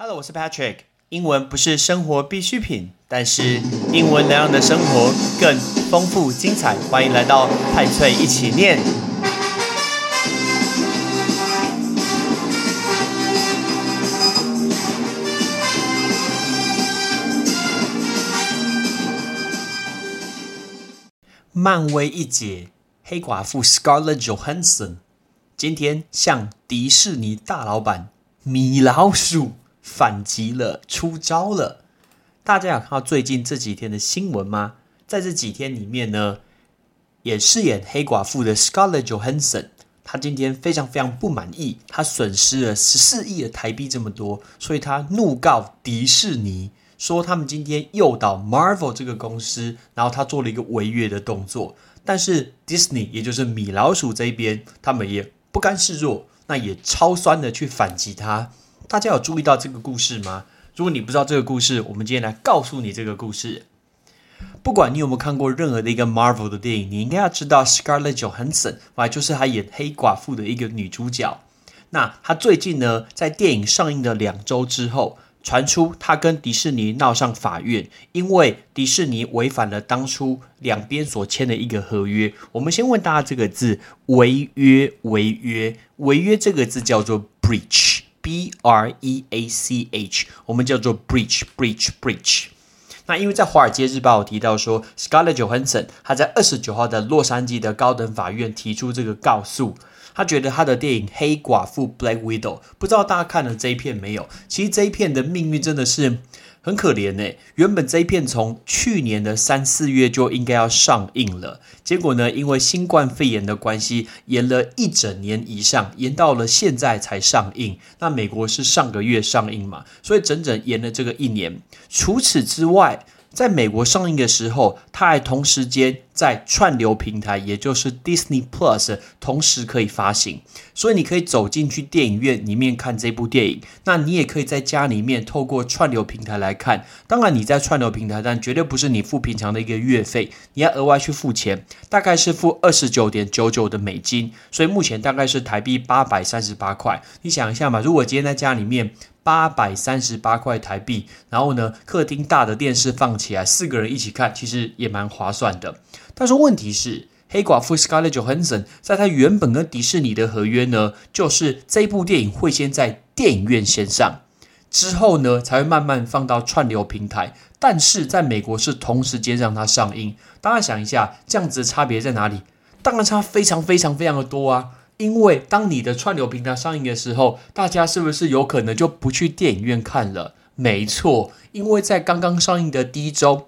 Hello，我是 Patrick。英文不是生活必需品，但是英文能让你的生活更丰富精彩。欢迎来到派翠一起念。漫威一姐黑寡妇 Scarlett Johansson 今天向迪士尼大老板米老鼠反击了，出招了。大家有看到最近这几天的新闻吗？在这几天里面呢，演饰演黑寡妇的 Scarlett Johansson，她今天非常非常不满意，她损失了十四亿的台币这么多，所以她怒告迪士尼，说他们今天诱导 Marvel 这个公司，然后他做了一个违约的动作。但是 Disney，也就是米老鼠这一边，他们也不甘示弱，那也超酸的去反击他。大家有注意到这个故事吗？如果你不知道这个故事，我们今天来告诉你这个故事。不管你有没有看过任何的一个 Marvel 的电影，你应该要知道 Scarlett Johansson，就是她演黑寡妇的一个女主角。那她最近呢，在电影上映的两周之后，传出她跟迪士尼闹上法院，因为迪士尼违反了当初两边所签的一个合约。我们先问大家这个字：违约，违约，违约这个字叫做 breach。B R E A C H，我们叫做 breach，breach，breach。那因为在《华尔街日报》提到说，Scarlett Johansson 他在二十九号的洛杉矶的高等法院提出这个告诉，他觉得他的电影《黑寡妇》（Black Widow），不知道大家看了这一片没有？其实这一片的命运真的是。很可怜呢，原本这一片从去年的三四月就应该要上映了，结果呢，因为新冠肺炎的关系，延了一整年以上，延到了现在才上映。那美国是上个月上映嘛，所以整整延了这个一年。除此之外，在美国上映的时候，它还同时间在串流平台，也就是 Disney Plus，同时可以发行。所以你可以走进去电影院里面看这部电影，那你也可以在家里面透过串流平台来看。当然你在串流平台，但绝对不是你付平常的一个月费，你要额外去付钱，大概是付二十九点九九的美金，所以目前大概是台币八百三十八块。你想一下嘛，如果今天在家里面。八百三十八块台币，然后呢，客厅大的电视放起来，四个人一起看，其实也蛮划算的。但是问题是，黑寡妇 Scarlett Johansson 在他原本跟迪士尼的合约呢，就是这部电影会先在电影院先上，之后呢才会慢慢放到串流平台。但是在美国是同时间让它上映。大家想一下，这样子的差别在哪里？当然差非常非常非常的多啊。因为当你的串流平台上映的时候，大家是不是有可能就不去电影院看了？没错，因为在刚刚上映的第一周，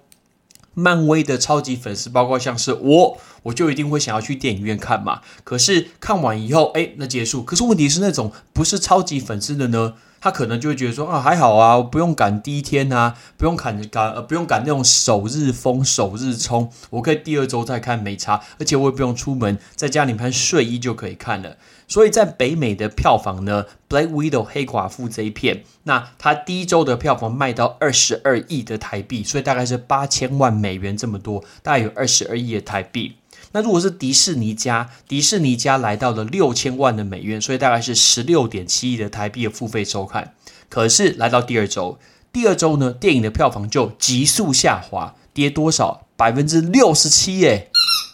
漫威的超级粉丝，包括像是我，我就一定会想要去电影院看嘛。可是看完以后，哎，那结束。可是问题是，那种不是超级粉丝的呢？他可能就会觉得说啊，还好啊，不用赶第一天啊，不用赶赶呃，不用赶那种首日封、首日冲，我可以第二周再看没差，而且我也不用出门，在家里穿睡衣就可以看了。所以在北美的票房呢，《Black Widow》黑寡妇这一片，那它第一周的票房卖到二十二亿的台币，所以大概是八千万美元这么多，大概有二十二亿的台币。那如果是迪士尼家，迪士尼家来到了六千万的美元，所以大概是十六点七亿的台币的付费收看。可是来到第二周，第二周呢，电影的票房就急速下滑，跌多少？百分之六十七耶，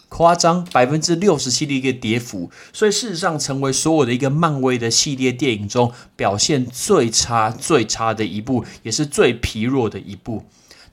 夸张，百分之六十七的一个跌幅。所以事实上，成为所有的一个漫威的系列电影中表现最差、最差的一部，也是最疲弱的一部。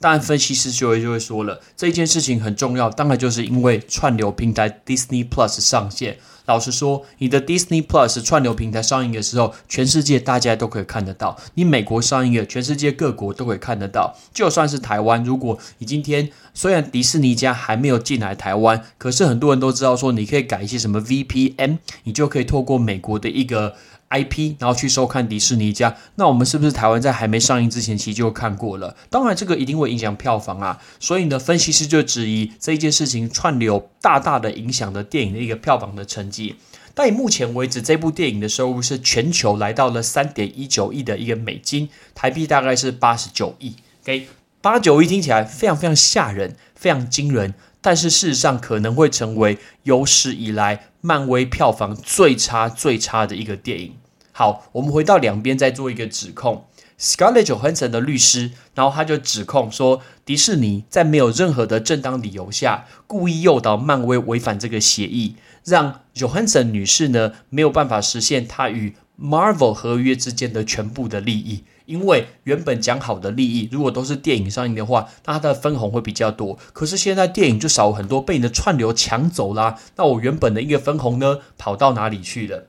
当然，分析师就会就会说了，这件事情很重要，当然就是因为串流平台 Disney Plus 上线。老实说，你的 Disney Plus 串流平台上映的时候，全世界大家都可以看得到；你美国上映的，全世界各国都可以看得到。就算是台湾，如果你今天虽然迪士尼家还没有进来台湾，可是很多人都知道说，你可以改一些什么 VPN，你就可以透过美国的一个。IP，然后去收看迪士尼家，那我们是不是台湾在还没上映之前其实就看过了？当然，这个一定会影响票房啊。所以呢，分析师就质疑这一件事情串流大大的影响了电影的一个票房的成绩。但以目前为止，这部电影的收入是全球来到了三点一九亿的一个美金，台币大概是八十九亿。OK，八九一听起来非常非常吓人，非常惊人。但是事实上可能会成为有史以来漫威票房最差最差的一个电影。好，我们回到两边再做一个指控。Scarlett Johansson 的律师，然后他就指控说，迪士尼在没有任何的正当理由下，故意诱导漫威违反这个协议，让 Johansson 女士呢没有办法实现她与 Marvel 合约之间的全部的利益。因为原本讲好的利益，如果都是电影上映的话，那它的分红会比较多。可是现在电影就少很多，被你的串流抢走啦。那我原本的一个分红呢，跑到哪里去了？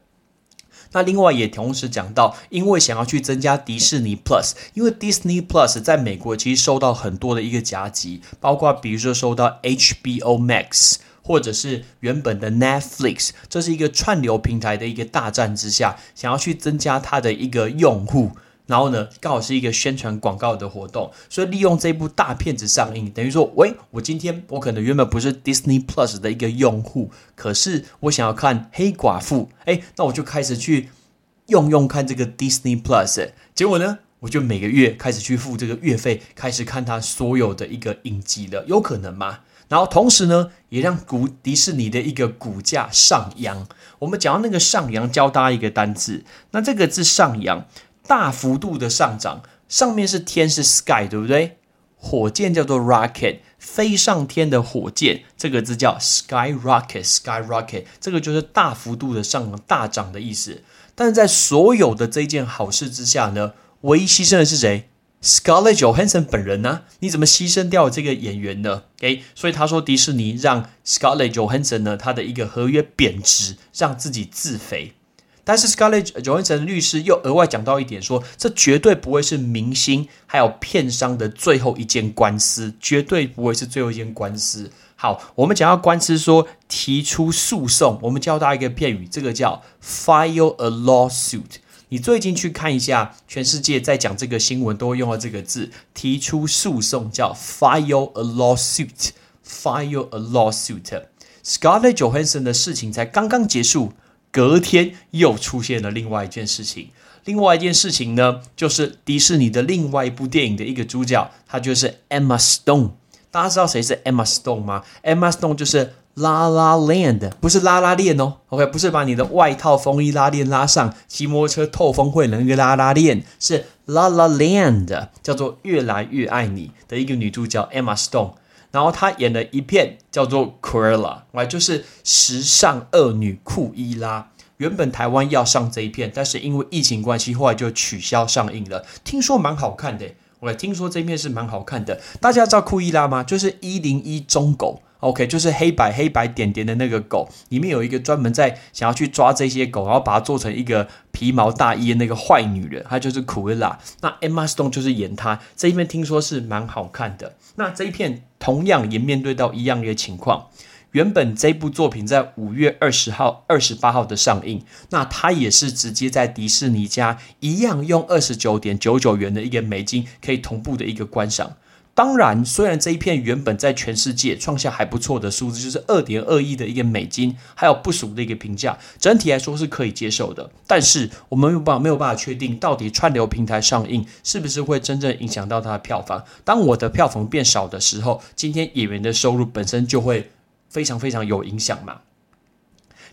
那另外也同时讲到，因为想要去增加迪士尼 Plus，因为 Disney Plus 在美国其实受到很多的一个夹击，包括比如说收到 HBO Max，或者是原本的 Netflix，这是一个串流平台的一个大战之下，想要去增加它的一个用户。然后呢，刚好是一个宣传广告的活动，所以利用这部大片子上映，等于说，喂，我今天我可能原本不是 Disney Plus 的一个用户，可是我想要看黑寡妇，哎，那我就开始去用用看这个 Disney Plus，结果呢，我就每个月开始去付这个月费，开始看它所有的一个影集了，有可能吗？然后同时呢，也让股迪士尼的一个股价上扬。我们讲到那个上扬，教大家一个单字，那这个字上扬。大幅度的上涨，上面是天是 sky，对不对？火箭叫做 rocket，飞上天的火箭，这个字叫 sky rocket，sky rocket，这个就是大幅度的上涨、大涨的意思。但是在所有的这件好事之下呢，唯一牺牲的是谁？Scarlett Johansson 本人呢？你怎么牺牲掉这个演员呢？OK，所以他说迪士尼让 Scarlett Johansson 呢，他的一个合约贬值，让自己自肥。但是 Scarlett Johansson 律师又额外讲到一点，说这绝对不会是明星还有片商的最后一件官司，绝对不会是最后一件官司。好，我们讲到官司，说提出诉讼，我们教大家一个片语，这个叫 file a lawsuit。你最近去看一下，全世界在讲这个新闻都会用到这个字，提出诉讼叫 file a lawsuit，file a lawsuit。Scarlett Johansson 的事情才刚刚结束。隔天又出现了另外一件事情，另外一件事情呢，就是迪士尼的另外一部电影的一个主角，她就是 Emma Stone。大家知道谁是 Emma Stone 吗？Emma Stone 就是《La La Land》，不是拉拉链哦。OK，不是把你的外套风衣拉链拉上，骑摩托车透风会的那个拉拉链，是《La La Land》，叫做《越来越爱你》的一个女主角 Emma Stone。然后他演了一片叫做《Cruella》，来，就是时尚恶女库伊拉。原本台湾要上这一片，但是因为疫情关系，后来就取消上映了。听说蛮好看的，我听说这一片是蛮好看的。大家知道库伊拉吗？就是一零一中狗，OK，就是黑白黑白点点的那个狗。里面有一个专门在想要去抓这些狗，然后把它做成一个皮毛大衣的那个坏女人，她就是库伊拉。那 Emma Stone 就是演她这一片，听说是蛮好看的。那这一片。同样也面对到一样的情况。原本这部作品在五月二十号、二十八号的上映，那它也是直接在迪士尼家一样用二十九点九九元的一个美金可以同步的一个观赏。当然，虽然这一片原本在全世界创下还不错的数字，就是二点二亿的一个美金，还有不俗的一个评价，整体来说是可以接受的。但是我们没有办法没有办法确定，到底串流平台上映是不是会真正影响到它的票房。当我的票房变少的时候，今天演员的收入本身就会非常非常有影响嘛。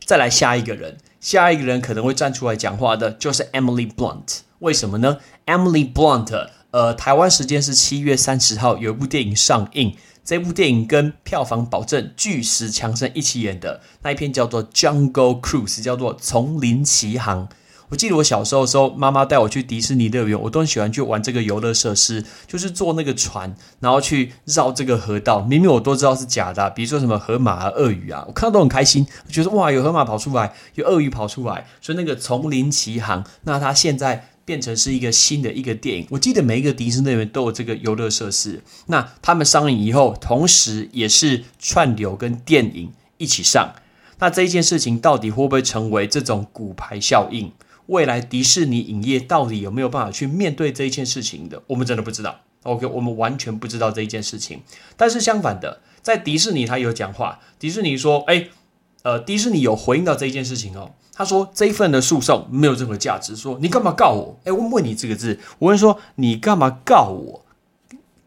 再来下一个人，下一个人可能会站出来讲话的，就是 Emily Blunt。为什么呢？Emily Blunt。呃，台湾时间是七月三十号，有一部电影上映。这部电影跟票房保证巨石强森一起演的那一篇叫做《Jungle Cruise》，叫做《丛林奇航》。我记得我小时候的时候，妈妈带我去迪士尼乐园，我都很喜欢去玩这个游乐设施，就是坐那个船，然后去绕这个河道。明明我都知道是假的，比如说什么河马啊、鳄鱼啊，我看到都很开心，我觉得哇，有河马跑出来，有鳄鱼跑出来，所以那个《丛林奇航》，那它现在。变成是一个新的一个电影，我记得每一个迪士尼乐园都有这个游乐设施。那他们上映以后，同时也是串流跟电影一起上。那这一件事情到底会不会成为这种骨牌效应？未来迪士尼影业到底有没有办法去面对这一件事情的？我们真的不知道。OK，我们完全不知道这一件事情。但是相反的，在迪士尼他有讲话，迪士尼说：“哎，呃，迪士尼有回应到这一件事情哦。”他说：“这一份的诉讼没有任何价值。说你干嘛告我？哎，我问你这个字，我问说你干嘛告我？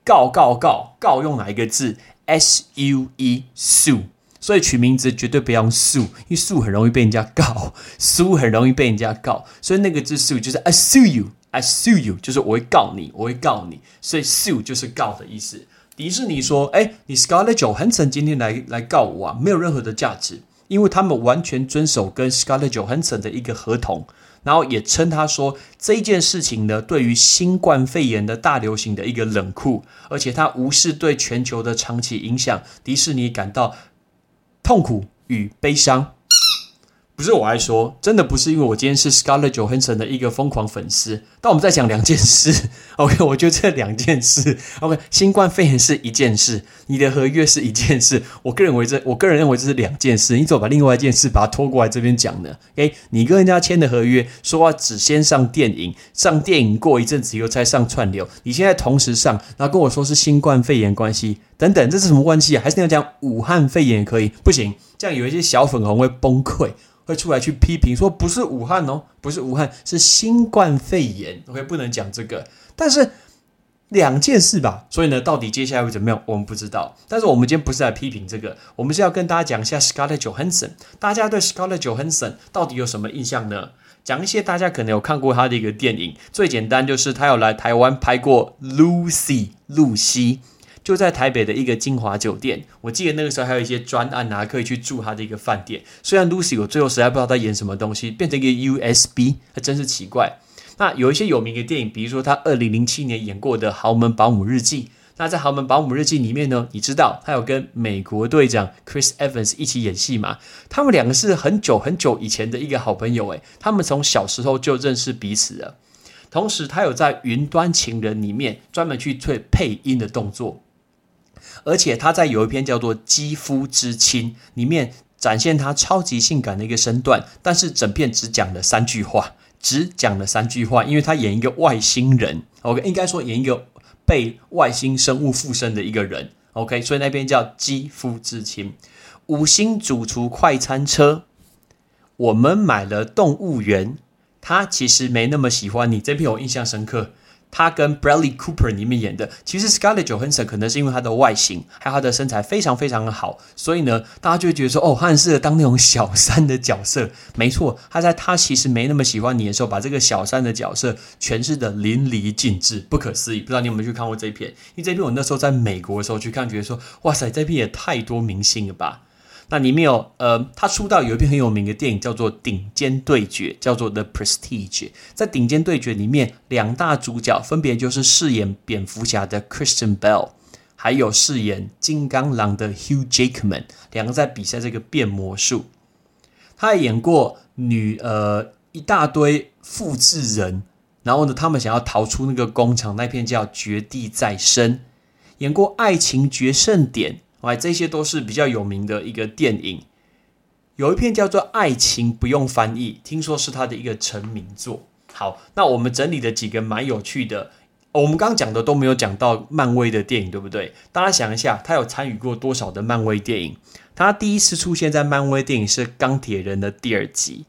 告告告告用哪一个字？S U E sue。所以取名字绝对不要用 sue，因为 sue 很容易被人家告，sue 很容易被人家告。所以那个字 sue 就是 I sue you。” I sue you，就是我会告你，我会告你，所以 sue 就是告的意思。迪士尼说：“哎，你 Scarlett Johansson 今天来来告我啊，没有任何的价值，因为他们完全遵守跟 Scarlett Johansson 的一个合同，然后也称他说这件事情呢，对于新冠肺炎的大流行的一个冷酷，而且他无视对全球的长期影响，迪士尼感到痛苦与悲伤。”不是我爱说，真的不是因为我今天是 Scarlett Johansson 的一个疯狂粉丝。但我们在讲两件事，OK？我觉得这两件事，OK？新冠肺炎是一件事，你的合约是一件事。我个人认为这，我个人认为这是两件事。你怎么把另外一件事把它拖过来这边讲呢？OK？你跟人家签的合约说要只先上电影，上电影过一阵子以后再上串流，你现在同时上，然后跟我说是新冠肺炎关系等等，这是什么关系啊？还是要讲武汉肺炎也可以？不行，这样有一些小粉红会崩溃。会出来去批评说不是武汉哦，不是武汉，是新冠肺炎。OK，不能讲这个。但是两件事吧，所以呢，到底接下来会怎么样，我们不知道。但是我们今天不是来批评这个，我们是要跟大家讲一下 Scarlett Johansson。大家对 Scarlett Johansson 到底有什么印象呢？讲一些大家可能有看过他的一个电影，最简单就是他有来台湾拍过 Lucy 露西。就在台北的一个金华酒店，我记得那个时候还有一些专案啊，可以去住他的一个饭店。虽然 Lucy 我最后实在不知道他演什么东西，变成一个 USB，还真是奇怪。那有一些有名的电影，比如说他二零零七年演过的《豪门保姆日记》。那在《豪门保姆日记》里面呢，你知道他有跟美国队长 Chris Evans 一起演戏吗？他们两个是很久很久以前的一个好朋友，诶，他们从小时候就认识彼此了。同时，他有在《云端情人》里面专门去做配音的动作。而且他在有一篇叫做《肌肤之亲》里面展现他超级性感的一个身段，但是整片只讲了三句话，只讲了三句话，因为他演一个外星人，OK，应该说演一个被外星生物附身的一个人，OK，所以那边叫《肌肤之亲》。五星主厨快餐车，我们买了动物园，他其实没那么喜欢你，这篇我印象深刻。他跟 Bradley Cooper 里面演的，其实 Scarlett Johansson 可能是因为他的外形，还有他的身材非常非常的好，所以呢，大家就会觉得说，哦，他很适合当那种小三的角色。没错，他在他其实没那么喜欢你的时候，把这个小三的角色诠释的淋漓尽致，不可思议。不知道你有没有去看过这一片？因为这片我那时候在美国的时候去看，觉得说，哇塞，这片也太多明星了吧。那里面有，呃，他出道有一部很有名的电影叫做《顶尖对决》，叫做《The Prestige》。在《顶尖对决》里面，两大主角分别就是饰演蝙蝠侠的 Christian Bell，还有饰演金刚狼的 Hugh Jackman，两个在比赛这个变魔术。他还演过女，呃，一大堆复制人，然后呢，他们想要逃出那个工厂，那片叫《绝地再生》。演过《爱情决胜点》。哎，这些都是比较有名的一个电影，有一片叫做《爱情不用翻译》，听说是他的一个成名作。好，那我们整理的几个蛮有趣的，我们刚刚讲的都没有讲到漫威的电影，对不对？大家想一下，他有参与过多少的漫威电影？他第一次出现在漫威电影是《钢铁人》的第二集，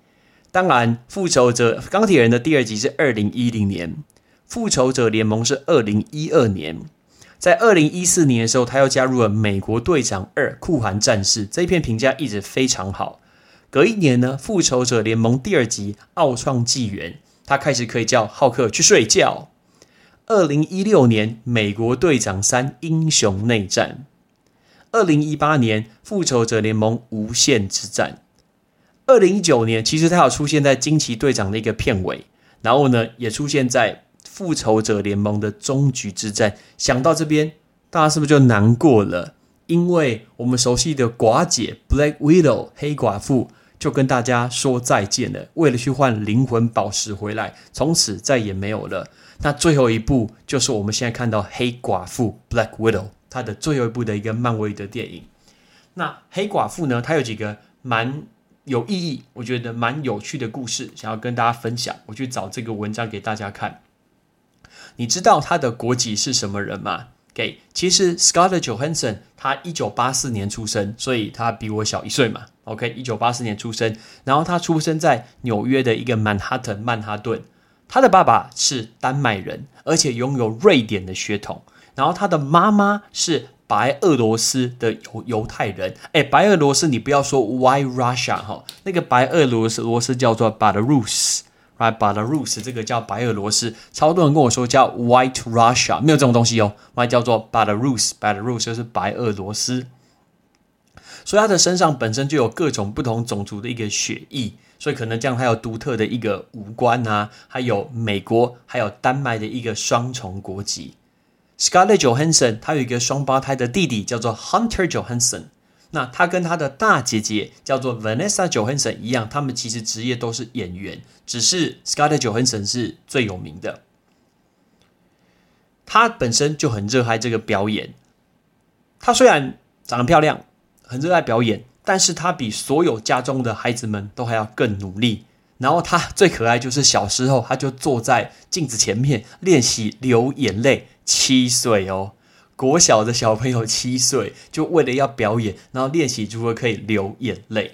当然，《复仇者》《钢铁人》的第二集是二零一零年，《复仇者联盟》是二零一二年。在二零一四年的时候，他又加入了《美国队长二：酷寒战士》，这一片评价一直非常好。隔一年呢，《复仇者联盟》第二集《奥创纪元》，他开始可以叫浩克去睡觉。二零一六年，《美国队长三：英雄内战》。二零一八年，《复仇者联盟：无限之战》。二零一九年，其实他有出现在《惊奇队长》的一个片尾，然后呢，也出现在。复仇者联盟的终局之战，想到这边，大家是不是就难过了？因为我们熟悉的寡姐 Black Widow 黑寡妇就跟大家说再见了，为了去换灵魂宝石回来，从此再也没有了。那最后一部就是我们现在看到黑寡妇 Black Widow 它的最后一部的一个漫威的电影。那黑寡妇呢，它有几个蛮有意义，我觉得蛮有趣的故事，想要跟大家分享。我去找这个文章给大家看。你知道他的国籍是什么人吗？给，其实 Scarlett Johansson 他一九八四年出生，所以他比我小一岁嘛。OK，一九八四年出生，然后他出生在纽约的一个曼哈顿曼哈顿。他的爸爸是丹麦人，而且拥有瑞典的血统。然后他的妈妈是白俄罗斯的犹犹太人。哎，白俄罗斯你不要说 Why Russia 哈，那个白俄罗斯罗斯叫做 Belarus。，right？Belarus 这个叫白俄罗斯，超多人跟我说叫 White Russia，没有这种东西哦，那叫做 Belarus，Belarus 就是白俄罗斯。所以他的身上本身就有各种不同种族的一个血裔，所以可能这样他有独特的一个五官啊，还有美国还有丹麦的一个双重国籍。Scarlett Johansson 他有一个双胞胎的弟弟叫做 Hunter Johansson，那他跟他的大姐姐叫做 Vanessa Johansson 一样，他们其实职业都是演员，只是 Scarlett Johansson 是最有名的。他本身就很热爱这个表演，他虽然长得漂亮。很热爱表演，但是他比所有家中的孩子们都还要更努力。然后他最可爱就是小时候，他就坐在镜子前面练习流眼泪。七岁哦，国小的小朋友七岁，就为了要表演，然后练习如何可以流眼泪。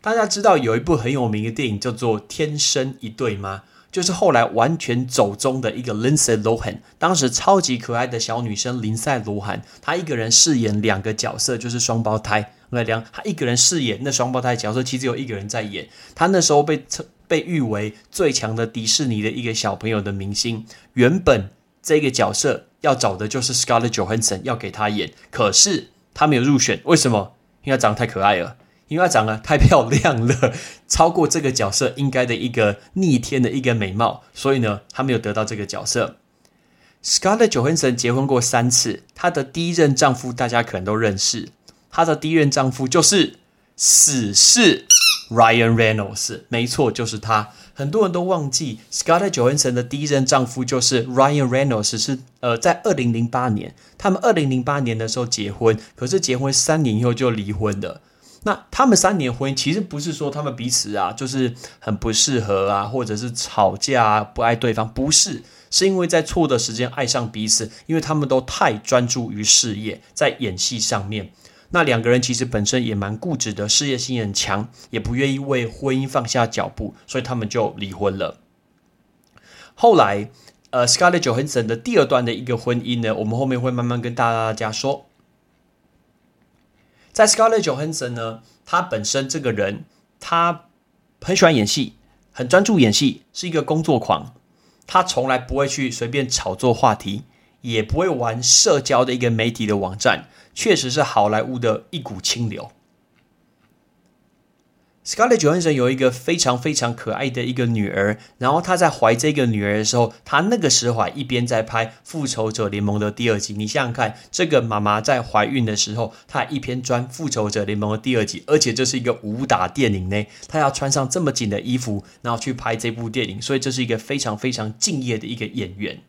大家知道有一部很有名的电影叫做《天生一对》吗？就是后来完全走中的一个 Lindsay Lohan，当时超级可爱的小女生林赛罗涵，她一个人饰演两个角色，就是双胞胎。那两，她一个人饰演那双胞胎角色，其实有一个人在演。她那时候被称被誉为最强的迪士尼的一个小朋友的明星。原本这个角色要找的就是 Scarlett Johansson 要给她演，可是她没有入选，为什么？因为她长得太可爱了。因为她长得太漂亮了，超过这个角色应该的一个逆天的一个美貌，所以呢，她没有得到这个角色。Scarlett Johansson 结婚过三次，她的第一任丈夫大家可能都认识，她的第一任丈夫就是死侍 Ryan Reynolds，没错，就是他。很多人都忘记 Scarlett Johansson 的第一任丈夫就是 Ryan Reynolds，是呃在二零零八年，他们二零零八年的时候结婚，可是结婚三年以后就离婚了。那他们三年婚姻其实不是说他们彼此啊就是很不适合啊，或者是吵架啊不爱对方，不是，是因为在错的时间爱上彼此，因为他们都太专注于事业，在演戏上面。那两个人其实本身也蛮固执的，事业心很强，也不愿意为婚姻放下脚步，所以他们就离婚了。后来，呃，Scarlett Johansson 的第二段的一个婚姻呢，我们后面会慢慢跟大家说。在 Scarlett Johansson 呢，他本身这个人，他很喜欢演戏，很专注演戏，是一个工作狂。他从来不会去随便炒作话题，也不会玩社交的一个媒体的网站，确实是好莱坞的一股清流。Scarlett Johansson 有一个非常非常可爱的一个女儿，然后她在怀这个女儿的时候，她那个时候还一边在拍《复仇者联盟》的第二集。你想想看，这个妈妈在怀孕的时候，她一边钻《复仇者联盟》的第二集，而且这是一个武打电影呢，她要穿上这么紧的衣服，然后去拍这部电影，所以这是一个非常非常敬业的一个演员。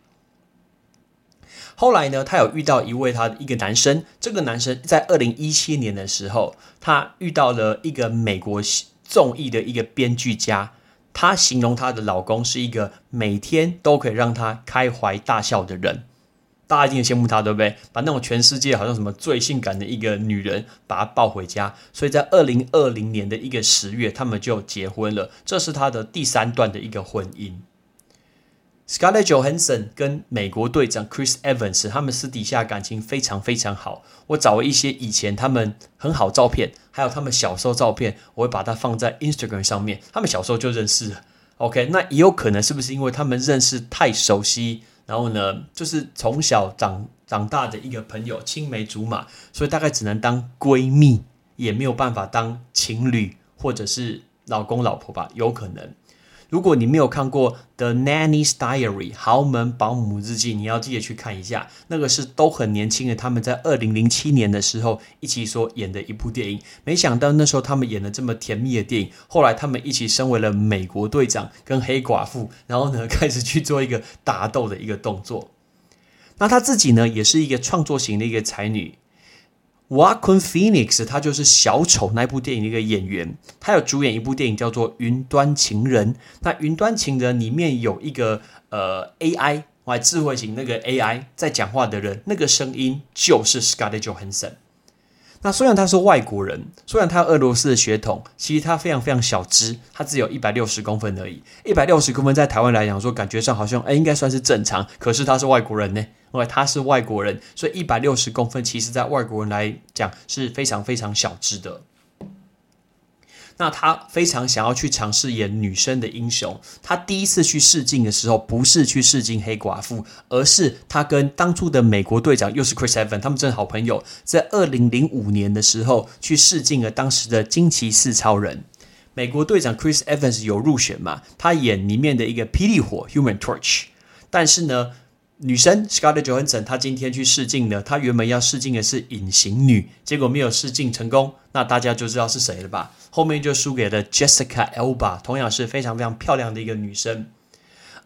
后来呢，他有遇到一位他一个男生，这个男生在二零一七年的时候，他遇到了一个美国综艺的一个编剧家，他形容他的老公是一个每天都可以让他开怀大笑的人，大家一定羡慕他，对不对？把那种全世界好像什么最性感的一个女人把她抱回家，所以在二零二零年的一个十月，他们就结婚了，这是他的第三段的一个婚姻。Scarlett Johansson 跟美国队长 Chris Evans，他们私底下感情非常非常好。我找了一些以前他们很好照片，还有他们小时候照片，我会把它放在 Instagram 上面。他们小时候就认识，OK？那也有可能是不是因为他们认识太熟悉，然后呢，就是从小长长大的一个朋友，青梅竹马，所以大概只能当闺蜜，也没有办法当情侣或者是老公老婆吧？有可能。如果你没有看过《The Nanny's Diary》豪门保姆日记，你要记得去看一下。那个是都很年轻的，他们在二零零七年的时候一起所演的一部电影。没想到那时候他们演了这么甜蜜的电影，后来他们一起升为了美国队长跟黑寡妇，然后呢 开始去做一个打斗的一个动作。那她自己呢也是一个创作型的一个才女。Joaquin Phoenix，他就是小丑那部电影的一个演员，他有主演一部电影叫做《云端情人》。那《云端情人》里面有一个呃 AI，或智慧型那个 AI 在讲话的人，那个声音就是 Scarlett Johansson。那虽然他是外国人，虽然他俄罗斯的血统，其实他非常非常小只，他只有一百六十公分而已。一百六十公分在台湾来讲，说感觉上好像哎应该算是正常，可是他是外国人呢，因为他是外国人，所以一百六十公分其实在外国人来讲是非常非常小只的。那他非常想要去尝试演女生的英雄。他第一次去试镜的时候，不是去试镜黑寡妇，而是他跟当初的美国队长又是 Chris Evans，他们真的好朋友，在二零零五年的时候去试镜了当时的惊奇四超人。美国队长 Chris Evans 有入选嘛？他演里面的一个霹雳火 Human Torch，但是呢。女生 Scarlett Johansson，她今天去试镜呢。她原本要试镜的是隐形女，结果没有试镜成功。那大家就知道是谁了吧？后面就输给了 Jessica Alba，同样是非常非常漂亮的一个女生。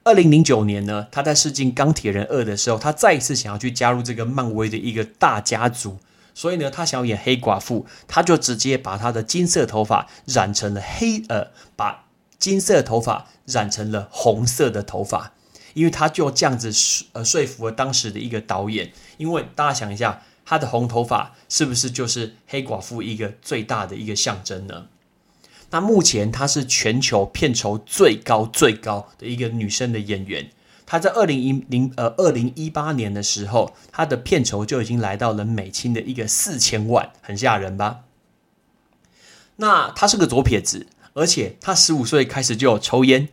二零零九年呢，她在试镜《钢铁人二》的时候，她再一次想要去加入这个漫威的一个大家族，所以呢，她想要演黑寡妇，她就直接把她的金色头发染成了黑，呃，把金色头发染成了红色的头发。因为他就这样子说呃说服了当时的一个导演，因为大家想一下，他的红头发是不是就是黑寡妇一个最大的一个象征呢？那目前她是全球片酬最高最高的一个女生的演员，她在二零一零呃二零一八年的时候，她的片酬就已经来到了美金的一个四千万，很吓人吧？那她是个左撇子，而且她十五岁开始就有抽烟。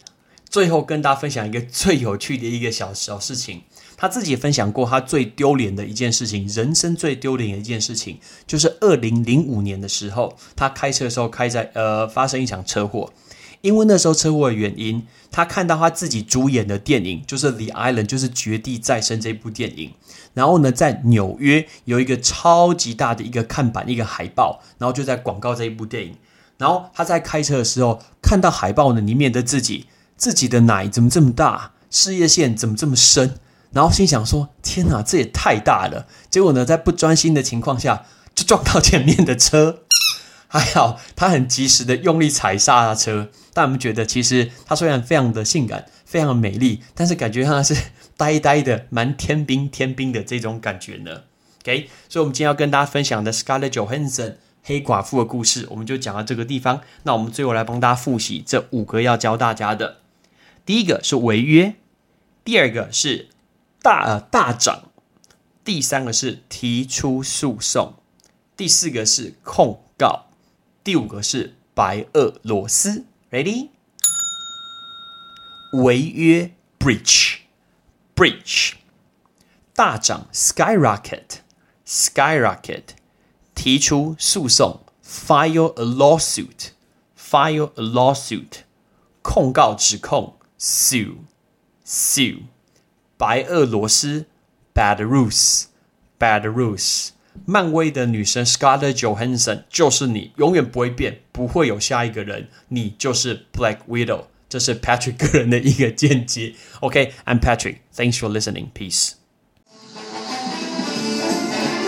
最后跟大家分享一个最有趣的一个小小事情，他自己分享过他最丢脸的一件事情，人生最丢脸的一件事情，就是二零零五年的时候，他开车的时候开在呃发生一场车祸，因为那时候车祸的原因，他看到他自己主演的电影就是《The Island》，就是《绝地再生》这部电影，然后呢，在纽约有一个超级大的一个看板，一个海报，然后就在广告这一部电影，然后他在开车的时候看到海报呢里面的自己。自己的奶怎么这么大？事业线怎么这么深？然后心想说：“天哪，这也太大了！”结果呢，在不专心的情况下，就撞到前面的车。还好他很及时的用力踩刹车。但我们觉得，其实他虽然非常的性感、非常的美丽，但是感觉他是呆呆的、蛮天兵天兵的这种感觉呢。OK，所以我们今天要跟大家分享的 Scarlett Johansson 黑寡妇的故事，我们就讲到这个地方。那我们最后来帮大家复习这五个要教大家的。第一个是违约，第二个是大呃大涨，第三个是提出诉讼，第四个是控告，第五个是白俄罗斯。Ready？违约 breach，breach，大涨 skyrocket，skyrocket，提出诉讼 file a lawsuit，file a lawsuit，控告指控。Sue, Sue，白俄罗斯，Bad Rules, Bad Rules。漫威的女神 Scarlett Johansson 就是你，永远不会变，不会有下一个人，你就是 Black Widow。这是 Patrick 个人的一个见解。OK，I'm Patrick. Thanks for listening，Peace